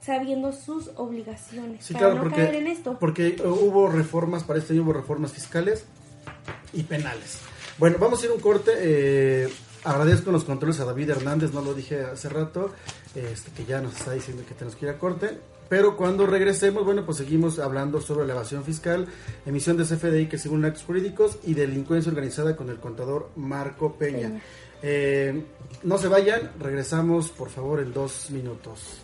sabiendo sus obligaciones Sí, para claro, no porque, caer en esto. porque hubo reformas, para este año hubo reformas fiscales y penales. Bueno, vamos a ir un corte. eh, agradezco los controles a David Hernández, no lo dije hace rato, este, que ya nos está diciendo que tenemos que ir a corte. Pero cuando regresemos, bueno, pues seguimos hablando sobre la evasión fiscal, emisión de CFDI que según actos jurídicos y delincuencia organizada con el contador Marco Peña. Peña. Eh, no se vayan, regresamos por favor en dos minutos.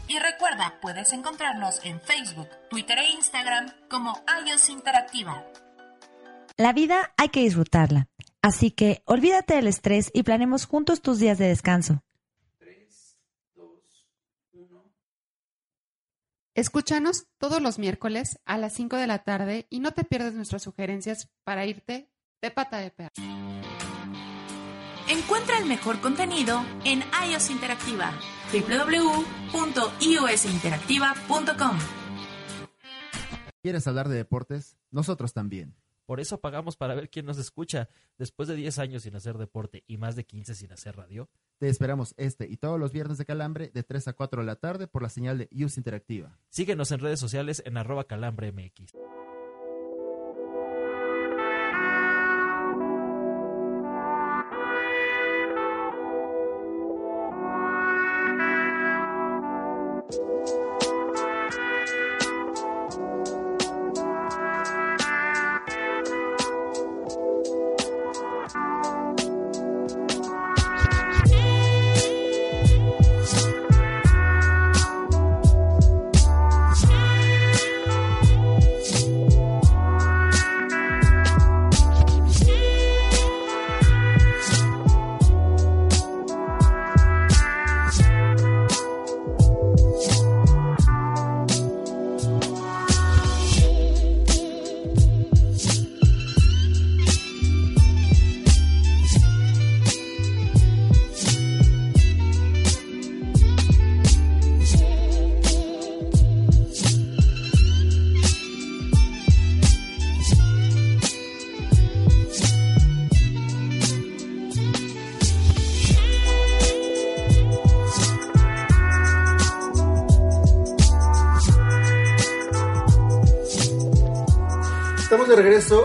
Y recuerda, puedes encontrarnos en Facebook, Twitter e Instagram como iOS Interactiva. La vida hay que disfrutarla. Así que olvídate del estrés y planemos juntos tus días de descanso. Escúchanos todos los miércoles a las 5 de la tarde y no te pierdas nuestras sugerencias para irte de pata de perro. Encuentra el mejor contenido en iOS Interactiva www.iosinteractiva.com ¿Quieres hablar de deportes? Nosotros también. Por eso pagamos para ver quién nos escucha. Después de 10 años sin hacer deporte y más de 15 sin hacer radio. Te esperamos este y todos los viernes de Calambre de 3 a 4 de la tarde por la señal de Use Interactiva. Síguenos en redes sociales en arroba calambre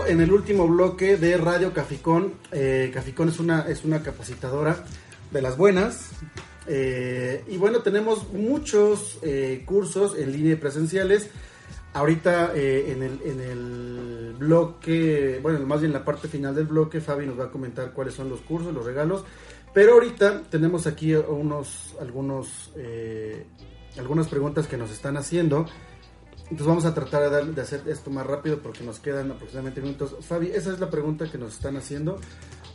en el último bloque de Radio Caficón. Eh, Caficón es una, es una capacitadora de las buenas. Eh, y bueno, tenemos muchos eh, cursos en línea y presenciales. Ahorita en, el, en el bloque, bueno, más bien en la parte final del bloque, Fabi nos va a comentar cuáles son los cursos, los regalos. Pero ahorita tenemos aquí unos, algunos, algunas preguntas que nos están haciendo. Entonces vamos a tratar de, dar- de hacer esto más rápido porque nos quedan aproximadamente minutos. Fabi, esa es la pregunta que nos están haciendo.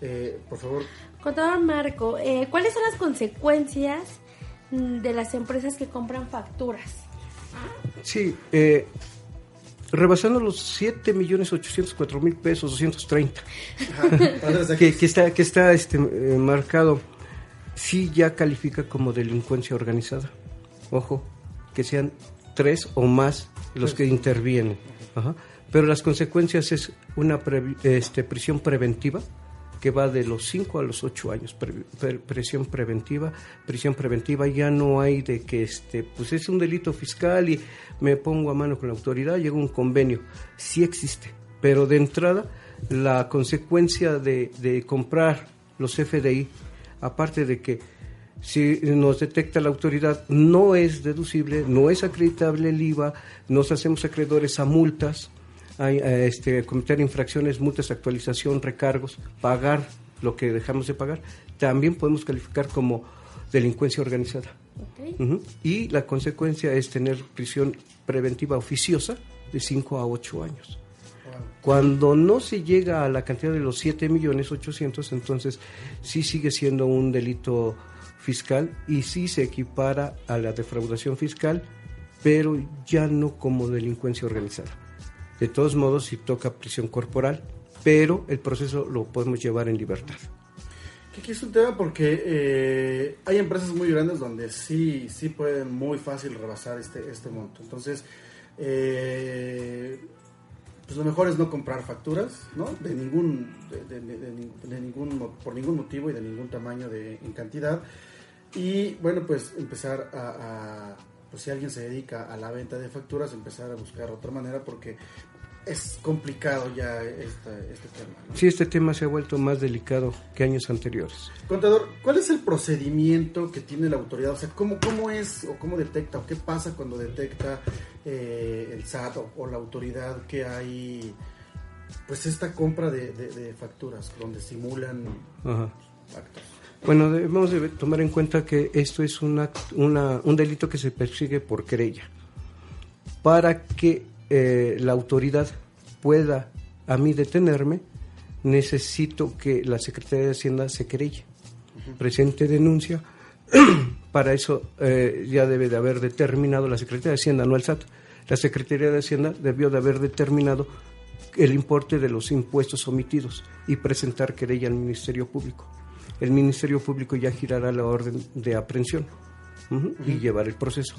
Eh, por favor, Contador Marco, eh, ¿cuáles son las consecuencias mm, de las empresas que compran facturas? Sí, eh, rebasando los 7 millones 804 mil pesos, 230, que, que está, que está este, eh, marcado, sí ya califica como delincuencia organizada. Ojo, que sean tres o más los que intervienen. Ajá. Pero las consecuencias es una previ- este, prisión preventiva que va de los 5 a los 8 años, pre- pre- prisión preventiva, prisión preventiva ya no hay de que este, pues es un delito fiscal y me pongo a mano con la autoridad, llega un convenio, sí existe, pero de entrada la consecuencia de, de comprar los FDI, aparte de que si nos detecta la autoridad, no es deducible, no es acreditable el IVA, nos hacemos acreedores a multas, a, a, este, cometer infracciones, multas, actualización, recargos, pagar lo que dejamos de pagar, también podemos calificar como delincuencia organizada. Y la consecuencia es tener prisión preventiva oficiosa de 5 a 8 años. Cuando no se llega a la cantidad de los 7 millones 800, entonces sí sigue siendo un delito fiscal y sí se equipara a la defraudación fiscal, pero ya no como delincuencia organizada. De todos modos, sí toca prisión corporal, pero el proceso lo podemos llevar en libertad. Que es un tema porque eh, hay empresas muy grandes donde sí, sí pueden muy fácil rebasar este, este monto. Entonces, eh, pues lo mejor es no comprar facturas, ¿no? De ningún, de, de- de- ningún, por ningún motivo y de ningún tamaño de, en cantidad. Y bueno, pues empezar a, a- pues si alguien se dedica a la venta de facturas, empezar a buscar otra manera porque es complicado ya esta- este tema. ¿no? Sí, este tema se ha vuelto más delicado que años anteriores. Contador, ¿cuál es el procedimiento que tiene la autoridad? O sea, ¿cómo, cómo es o cómo detecta o qué pasa cuando detecta eh, el SAT o, o la autoridad que hay pues esta compra de, de- de facturas donde simulan Ajá. actos? Bueno, debemos de tomar en cuenta que esto es una, una- un delito que se persigue por querella. Para que eh, la autoridad pueda a mí detenerme, necesito que la Secretaría de Hacienda se querelle, presente denuncia. Para eso eh, ya debe de haber determinado la Secretaría de Hacienda, no el SAT. La Secretaría de Hacienda debió de haber determinado el importe de los impuestos omitidos y presentar querella al Ministerio Público. El Ministerio Público ya girará la orden de aprehensión y llevar el proceso.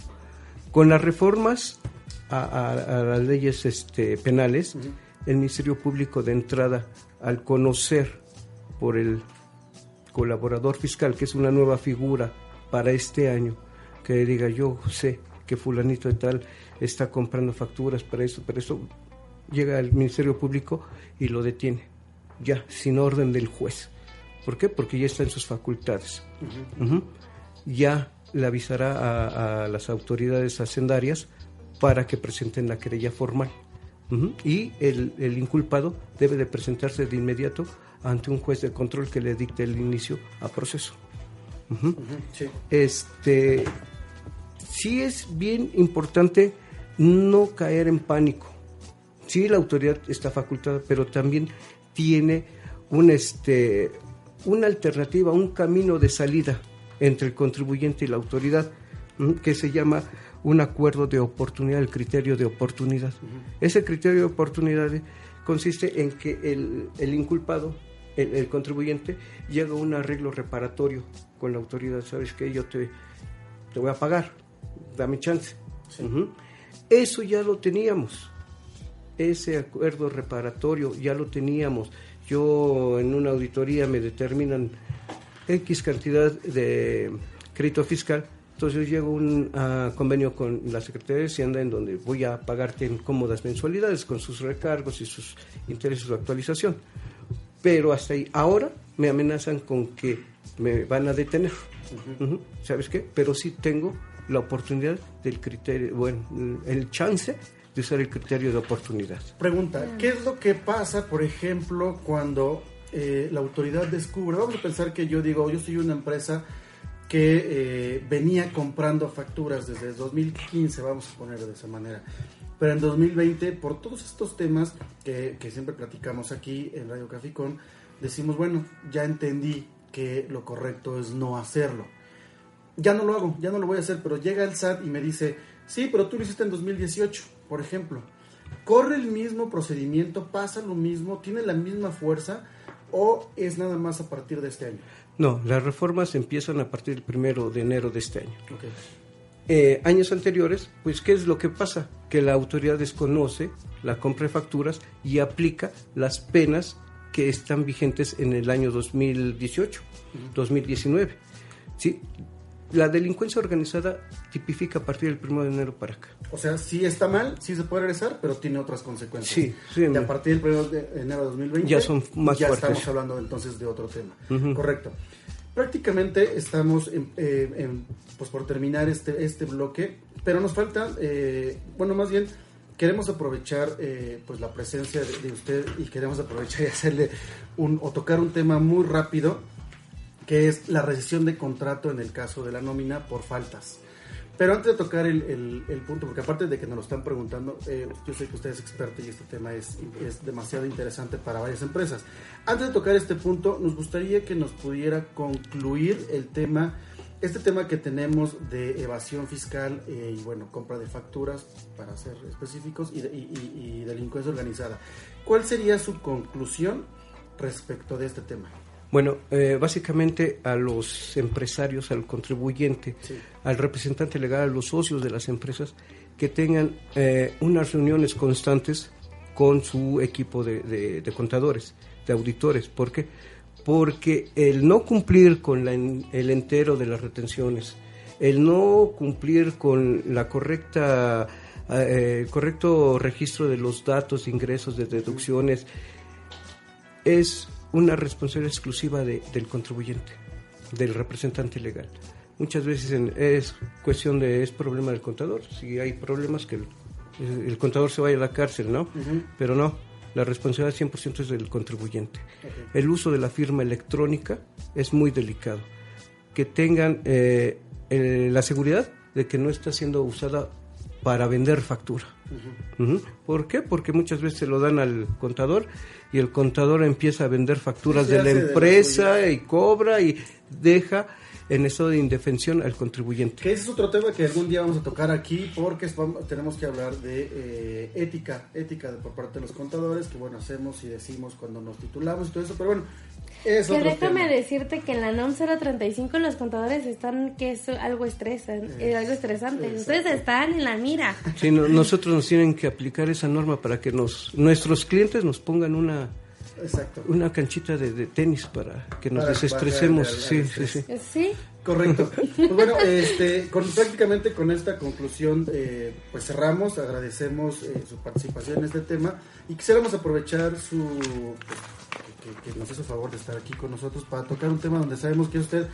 Con las reformas a, a- a las leyes este, penales, el Ministerio Público de entrada, al conocer por el colaborador fiscal, que es una nueva figura para este año, que diga yo sé que fulanito de tal está comprando facturas para esto, para esto, llega al Ministerio Público y lo detiene, ya, sin orden del juez. ¿Por qué? Porque ya está en sus facultades. Ya le avisará a, a las autoridades hacendarias para que presenten la querella formal. Y el, el inculpado debe de presentarse de inmediato ante un juez de control que le dicte el inicio a proceso. Sí. Este, sí es bien importante no caer en pánico. Sí, la autoridad está facultada, pero también tiene un, este, una alternativa, un camino de salida entre el contribuyente y la autoridad, que se llama un acuerdo de oportunidad, el criterio de oportunidad. Ese criterio de oportunidad consiste en que el, el inculpado, el, el contribuyente, llega a un arreglo reparatorio con la autoridad. ¿Sabes qué? Yo te, te voy a pagar, dame chance. Eso ya lo teníamos. Ese acuerdo reparatorio ya lo teníamos. Yo en una auditoría me determinan X cantidad de crédito fiscal, Entonces yo llego a un ah, convenio con la Secretaría de Hacienda en donde voy a pagarte en cómodas mensualidades con sus recargos y sus intereses de actualización. Pero hasta ahí, ahora me amenazan con que me van a detener. ¿Sabes qué? Pero sí tengo la oportunidad del criterio, bueno, el chance de usar el criterio de oportunidad. Pregunta, ¿qué es lo que pasa, por ejemplo, cuando eh, la autoridad descubre? Vamos a pensar que yo digo, yo soy una empresa que eh, venía comprando facturas desde 2015, vamos a ponerlo de esa manera. Pero en 2020, por todos estos temas que, que siempre platicamos aquí en Radio Caficón, decimos, bueno, ya entendí que lo correcto es no hacerlo. Ya no lo hago, ya no lo voy a hacer, pero llega el SAT y me dice, sí, pero tú lo hiciste en 2018, por ejemplo. ¿Corre el mismo procedimiento? ¿Pasa lo mismo? ¿Tiene la misma fuerza? ¿O es nada más a partir de este año? No, las reformas empiezan a partir del primero de enero de este año. Eh, años anteriores, pues, ¿qué es lo que pasa? Que la autoridad desconoce la compra de facturas y aplica las penas que están vigentes en el año 2018, 2019. ¿Sí? La delincuencia organizada tipifica a partir del 1 de enero para acá. O sea, sí está mal, sí se puede regresar, pero tiene otras consecuencias. Sí, sí, Y a partir del 1 de enero de 2020 Ya son más ya fuertes. estamos hablando entonces de otro tema. Correcto. Prácticamente estamos en- eh, en, pues por terminar este, este bloque, pero nos falta, eh, bueno, más bien queremos aprovechar eh, pues la presencia de, de usted y queremos aprovechar y hacerle un, o tocar un tema muy rápido, que es la rescisión de contrato en el caso de la nómina por faltas. Pero antes de tocar el, el- el punto, porque aparte de que nos lo están preguntando, eh, yo sé que usted es experto y este tema es, es demasiado interesante para varias empresas. Antes de tocar este punto, nos gustaría que nos pudiera concluir el tema, este tema que tenemos de evasión fiscal eh, y bueno, compra de facturas, para ser específicos, y, de- y- y- delincuencia organizada. ¿Cuál sería su conclusión respecto de este tema? Bueno, eh, básicamente a los empresarios, al contribuyente, al representante legal, a los socios de las empresas, que tengan eh, unas reuniones constantes con su equipo de, de- de contadores, de auditores. ¿Por qué? Porque el no cumplir con la el entero de las retenciones, el no cumplir con la correcta, eh, el correcto registro de los datos ingresos, de deducciones, es una responsabilidad exclusiva de- del contribuyente, del representante legal. Muchas veces en- es cuestión de, es problema del contador. Si hay problemas, que el, el contador se vaya a la cárcel, ¿no? Pero no, la responsabilidad 100% es del contribuyente. El uso de la firma electrónica es muy delicado. Que tengan eh, eh, la seguridad de que no está siendo usada para vender factura. ¿Por qué? Porque muchas veces se lo dan al contador y el contador empieza a vender facturas de la hace de la empresa y cobra y deja en estado de indefensión al contribuyente. Que ese es otro tema que algún día vamos a tocar aquí porque tenemos que hablar de eh, ética, ética de- por parte de los contadores, que bueno, hacemos y decimos cuando nos titulamos y todo eso, pero bueno, es Que déjame tema. decirte que en la NOM 035 los contadores están, que es algo, estresan, es algo estresante. Ustedes están en la mira. Sí, no- nosotros nos tienen que aplicar esa norma para que nos, nuestros clientes nos pongan una, Exacto. una canchita de, de tenis para que nos Para desestresemos. Sí, sí, sí. ¿Sí? Correcto. Pues bueno, este, con, prácticamente con esta conclusión, eh, pues cerramos, agradecemos eh, su participación en este tema y quisiéramos aprovechar su pues, que, que nos hizo favor de estar aquí con nosotros para tocar un tema donde sabemos que usted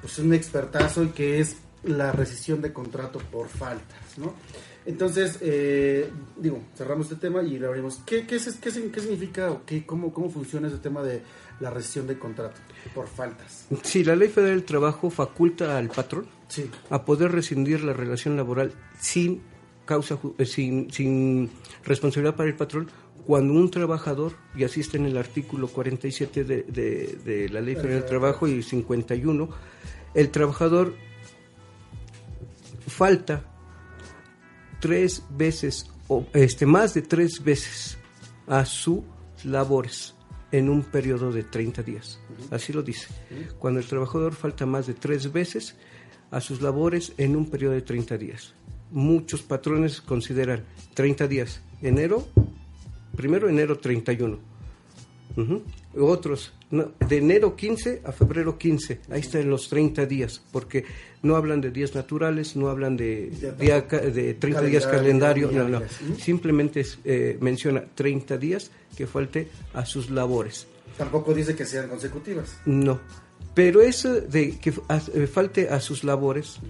pues, es un expertazo y que es la rescisión de contrato por faltas, ¿no? Entonces, eh, digo, cerramos este tema y le abrimos. ¿Qué, qué, es- qué, qué significa o qué, cómo, cómo funciona ese tema de la rescisión de contrato por faltas? Sí, la Ley Federal del Trabajo faculta al patrón Sí. a poder rescindir la relación laboral sin causa eh, sin, sin responsabilidad para el patrón cuando un trabajador, y así está en el artículo 47 de, de- de la Ley Federal del Trabajo y 51, el trabajador falta tres veces, o este, más de tres veces a sus labores en un periodo de 30 días. Así lo dice. Cuando el trabajador falta más de tres veces a sus labores en un periodo de 30 días. Muchos patrones consideran 30 días, enero, primero enero 31, Ujú. Otros, no, de enero 15 a febrero 15, ahí están los 30 días, porque no hablan de días naturales, no hablan de, día de 30 días Calendario, no, no. simplemente es, eh, menciona 30 días que falte a sus labores. Tampoco dice que sean consecutivas. No. Pero eso de que eh, falte a sus labores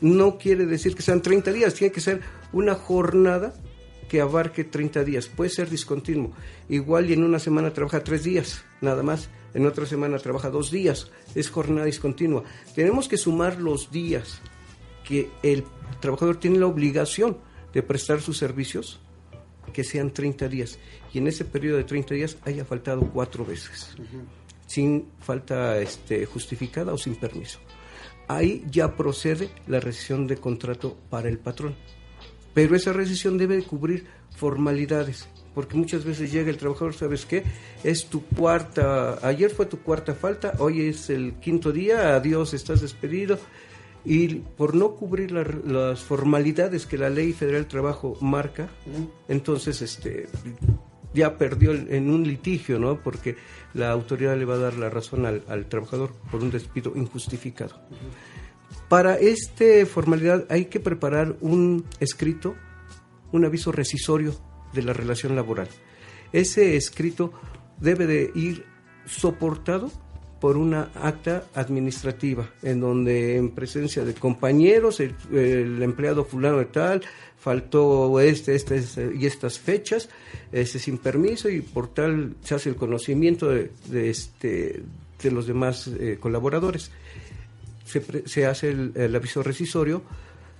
no quiere decir que sean 30 días, tiene que ser una jornada que abarque 30 días. Puede ser discontinuo. Igual y en una semana trabaja tres días, nada más. En otra semana trabaja dos días. Es jornada discontinua. Tenemos que sumar los días que el trabajador tiene la obligación de prestar sus servicios, que sean 30 días. Y en ese periodo de 30 días haya faltado cuatro veces sin falta este, justificada o sin permiso. Ahí ya procede la rescisión de contrato para el patrón. Pero esa rescisión debe cubrir formalidades, porque muchas veces llega el trabajador, ¿sabes qué? Es tu cuarta, ayer fue tu cuarta falta, hoy es el quinto día, adiós, estás despedido. Y por no cubrir la- las formalidades que la Ley Federal del Trabajo marca, entonces este ya perdió en un litigio, ¿no? Porque la autoridad le va a dar la razón al trabajador por un despido injustificado. Para esta formalidad hay que preparar un escrito, un aviso rescisorio de la relación laboral. Ese escrito debe de ir soportado por una acta administrativa en donde en presencia de compañeros el, el empleado fulano de tal faltó este, este, este y estas fechas este sin permiso y por tal se hace el conocimiento de, este de los demás eh, colaboradores se, hace el, aviso rescisorio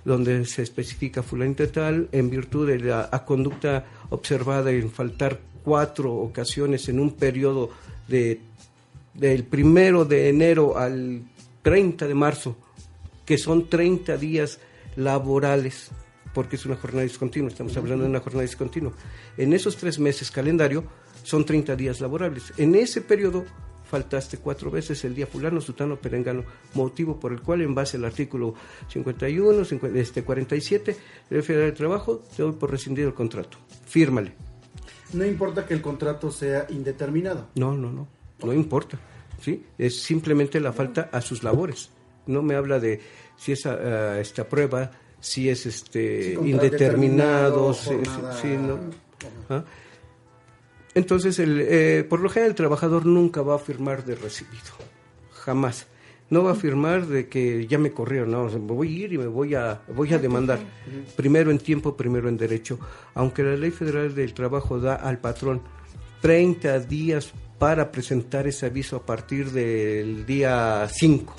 donde se especifica fulanito tal en virtud de la conducta observada en faltar cuatro ocasiones en un periodo de del primero de enero al 30 de marzo, que son 30 días laborales, porque es una jornada discontinua, estamos hablando de una jornada discontinua. En esos tres meses calendario son 30 días laborables. En ese periodo faltaste cuatro veces el día fulano, sutano, perengano, motivo por el cual en base al artículo 51, 50, este, 47 de la Federal del Trabajo, te doy por rescindido el contrato. Fírmale. No importa que el contrato sea indeterminado. No, no, no, no importa, ¿sí? Es simplemente la falta a sus labores. No me habla de si es ah, esta prueba, si es este Sí, indeterminado, sí, no. ¿Ah? Entonces, el, eh, por lo general, el trabajador nunca va a firmar de recibido, jamás. No va a firmar de que ya me corrieron, no, me voy a ir y me voy a, voy a demandar. Primero en tiempo, primero en derecho. Aunque la Ley Federal del Trabajo da al patrón 30 días para presentar ese aviso a partir del día 5.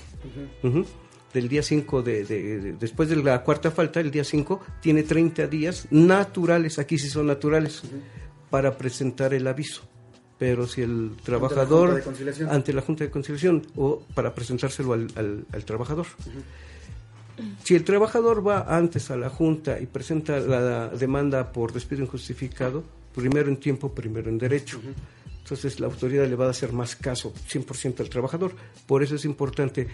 Ujú. Del día 5, de, de- de- después de la cuarta falta, el día 5, tiene 30 días naturales, aquí sí son naturales, para presentar el aviso. Pero si el trabajador, Junta de Conciliación. ante la Junta de Conciliación, o para presentárselo al, al- al trabajador. Si el trabajador va antes a la Junta y presenta la demanda por despido injustificado, primero en tiempo, primero en derecho. Entonces la autoridad le va a hacer más caso 100% al trabajador. Por eso es importante,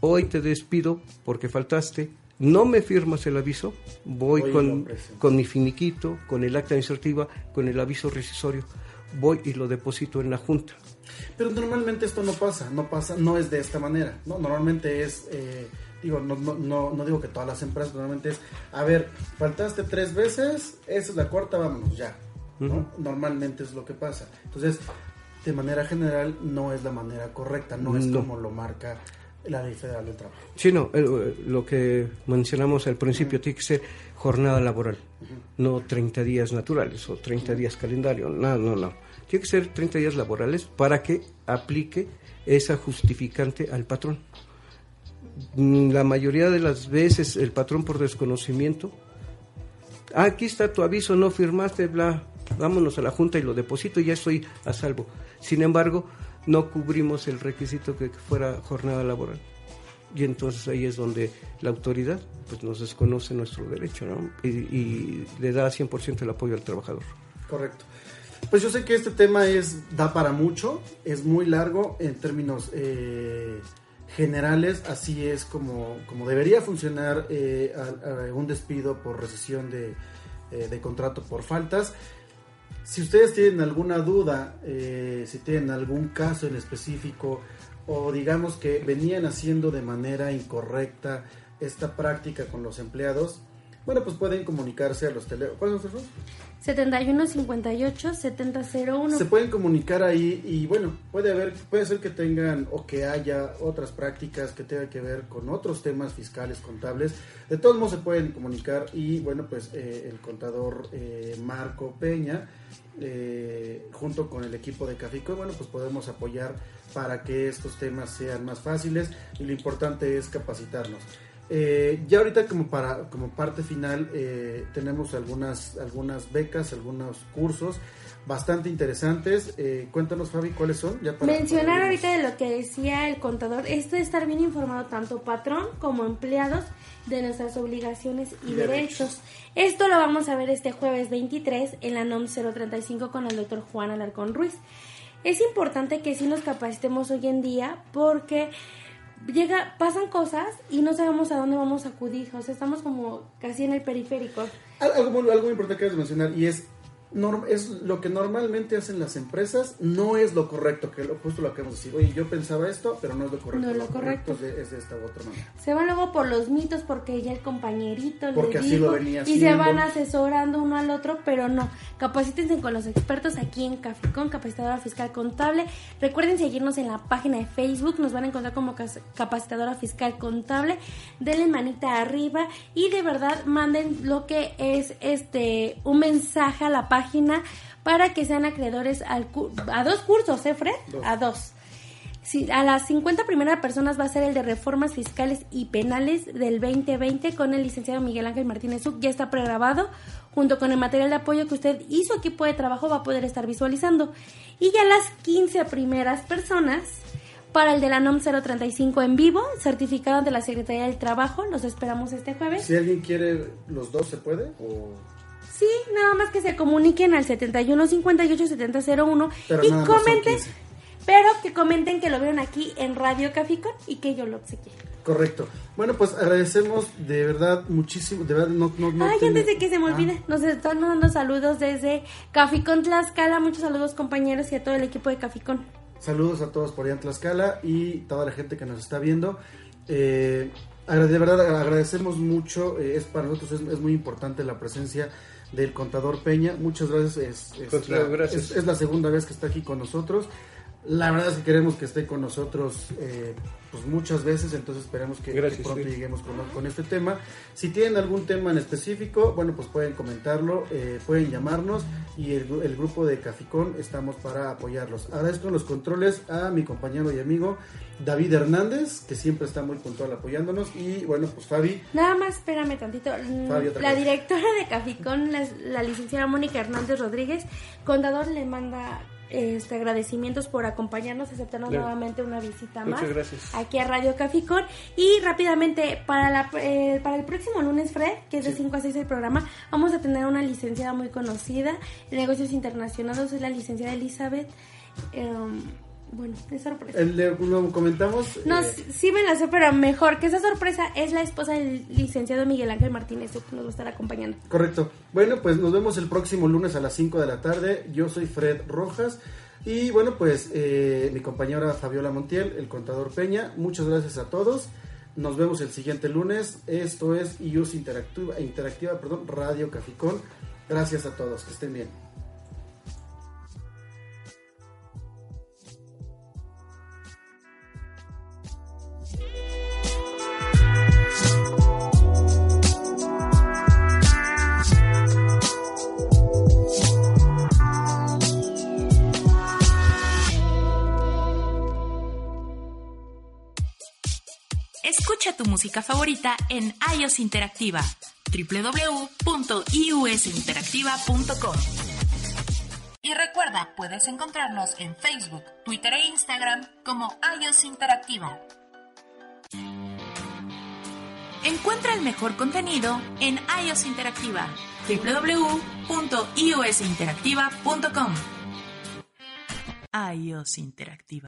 hoy te despido porque faltaste, no me firmas el aviso, voy con, con mi finiquito, con el acta administrativa, con el aviso rescisorio, voy y lo deposito en la Junta. Pero normalmente esto no pasa, no pasa, no es de esta manera, ¿no? Normalmente es, eh, digo, no, no, no, no digo que todas las empresas, normalmente es, a ver, faltaste tres veces, esa es la cuarta, vámonos ya, ¿no? Normalmente es lo que pasa. Entonces, de manera general, no es la manera correcta, no es como lo marca la Ley Federal del Trabajo. Sí, no, eh, lo que mencionamos al principio tiene que ser jornada laboral, no 30 días naturales o 30 días calendario, no, no, no. Tiene que ser 30 días laborales para que aplique esa justificante al patrón. Mm, La mayoría de las veces el patrón por desconocimiento, "Ah, aquí está tu aviso, no firmaste, bla, vámonos a la junta y lo deposito y ya estoy a salvo. Sin embargo, no cubrimos el requisito que fuera jornada laboral. Y entonces ahí es donde la autoridad pues nos desconoce nuestro derecho ¿no? y, y le da 100% el apoyo al trabajador. Correcto. Pues yo sé que este tema es da para mucho, es muy largo en términos eh, generales, así es como, como debería funcionar eh, un despido por recesión de, eh, de contrato por faltas. Si ustedes tienen alguna duda, eh, si tienen algún caso en específico o digamos que venían haciendo de manera incorrecta esta práctica con los empleados, bueno, pues pueden comunicarse a los teléfonos. ¿Cuáles son los teléfonos? 7158 7001. Se pueden comunicar ahí y bueno, puede haber, puede ser que tengan o que haya otras prácticas que tengan que ver con otros temas fiscales, contables. De todos modos se pueden comunicar y bueno, pues eh, el contador eh, Marco Peña, eh, junto con el equipo de Cafico, bueno, pues podemos apoyar para que estos temas sean más fáciles y lo importante es capacitarnos. Eh, ya ahorita como para como parte final eh, tenemos algunas algunas becas, algunos cursos bastante interesantes. Eh, cuéntanos Fabi cuáles son. Ya para, Mencionar para ahorita de lo que decía el contador, esto de estar bien informado tanto patrón como empleados de nuestras obligaciones y, Y derechos. derechos. Esto lo vamos a ver este jueves 23 en la NOM 035 con el doctor Juan Alarcón Ruiz. Es importante que sí nos capacitemos hoy en día porque llega pasan cosas y no sabemos a dónde vamos a acudir, o sea, estamos como casi en el periférico. Al- Algo, algo muy importante que debes mencionar y es, es lo que normalmente hacen las empresas, no es lo correcto, que lo, justo lo acabamos de decir. Oye, yo pensaba esto, pero no es lo correcto. No es lo correcto. es, de, es de esta u otra manera. Se van luego por los mitos porque ya el compañerito Porque le así dijo lo venía y se van asesorando uno al otro, pero no. Capacítense con los expertos aquí en Caficón, Capacitadora Fiscal Contable. Recuerden seguirnos en la página de Facebook, nos van a encontrar como Capacitadora Fiscal Contable. Denle manita arriba y de verdad manden lo que es este un mensaje a la página para que sean acreedores al cu- a dos cursos, ¿eh, Fred? Dos. A dos. Sí, a las 50 primeras personas va a ser el de reformas fiscales y penales del 2020 con el licenciado Miguel Ángel Martínez Uc. Ya está pregrabado junto con el material de apoyo que usted y su equipo de trabajo va a poder estar visualizando. Y ya las 15 primeras personas para el de la NOM 035 en vivo, certificado de la Secretaría del Trabajo. Los esperamos este jueves. Si alguien quiere los dos, ¿se puede? O... Sí, nada más que se comuniquen al 7158 7001 Pero y comenten, 15. pero que comenten que lo vieron aquí en Radio Caficón y que yo lo obsequié. Correcto. Bueno, pues agradecemos de verdad muchísimo. De verdad, no. no, no Ay, antes de que se me Ah, olvide, nos están dando saludos desde Caficón Tlaxcala. Muchos saludos, compañeros, y a todo el equipo de Caficón. Saludos a todos por allá en Tlaxcala y toda la gente que nos está viendo. Eh, de verdad agradecemos mucho. eh, es para nosotros es, es muy importante la presencia del contador Peña. Muchas gracias. Es, es Contrario, la, gracias. es- es la segunda vez que está aquí con nosotros. La verdad es que queremos que esté con nosotros eh, pues muchas veces, entonces esperemos que, pronto sí. lleguemos con, con este tema. Si tienen algún tema en específico, bueno, pues pueden comentarlo, eh, pueden llamarnos y el, gru- el grupo de Caficón estamos para apoyarlos. Agradezco los controles a mi compañero y amigo David Hernández, que siempre está muy puntual apoyándonos. Y bueno, pues Fabi, Nada más, espérame tantito. Mm, Fabi, otra La directora de Caficón, la, la licenciada Mónica Hernández Rodríguez, contador le manda este agradecimientos por acompañarnos, aceptarnos Claro. nuevamente una visita más gracias. aquí a Radio Caficón. Y rápidamente, para, la, eh, para el próximo lunes, Fred, que es de Sí. 5 a 6 el programa, vamos a tener una licenciada muy conocida en negocios internacionales, es la licenciada Elizabeth. em, bueno, es sorpresa. el, le- lo comentamos. No, eh, sí- sí me la sé, pero mejor que esa sorpresa es la esposa del licenciado Miguel Ángel Martínez, que nos va a estar acompañando. Correcto. Bueno, pues nos vemos el próximo lunes a las 5 de la tarde. Yo soy Fred Rojas. Y bueno, pues eh, mi compañera Fabiola Montiel, el contador Peña. Muchas gracias a todos. Nos vemos el siguiente lunes. Esto es IUS Interactiva, Interactiva perdón, Radio Caficón. Gracias a todos. Que estén bien. Escucha tu música favorita en iOS Interactiva, www.iusinteractiva.com. Y recuerda, puedes encontrarnos en Facebook, Twitter e Instagram como iOS Interactiva. Encuentra el mejor contenido en iOS Interactiva, www.iosinteractiva.com. iOS Interactiva.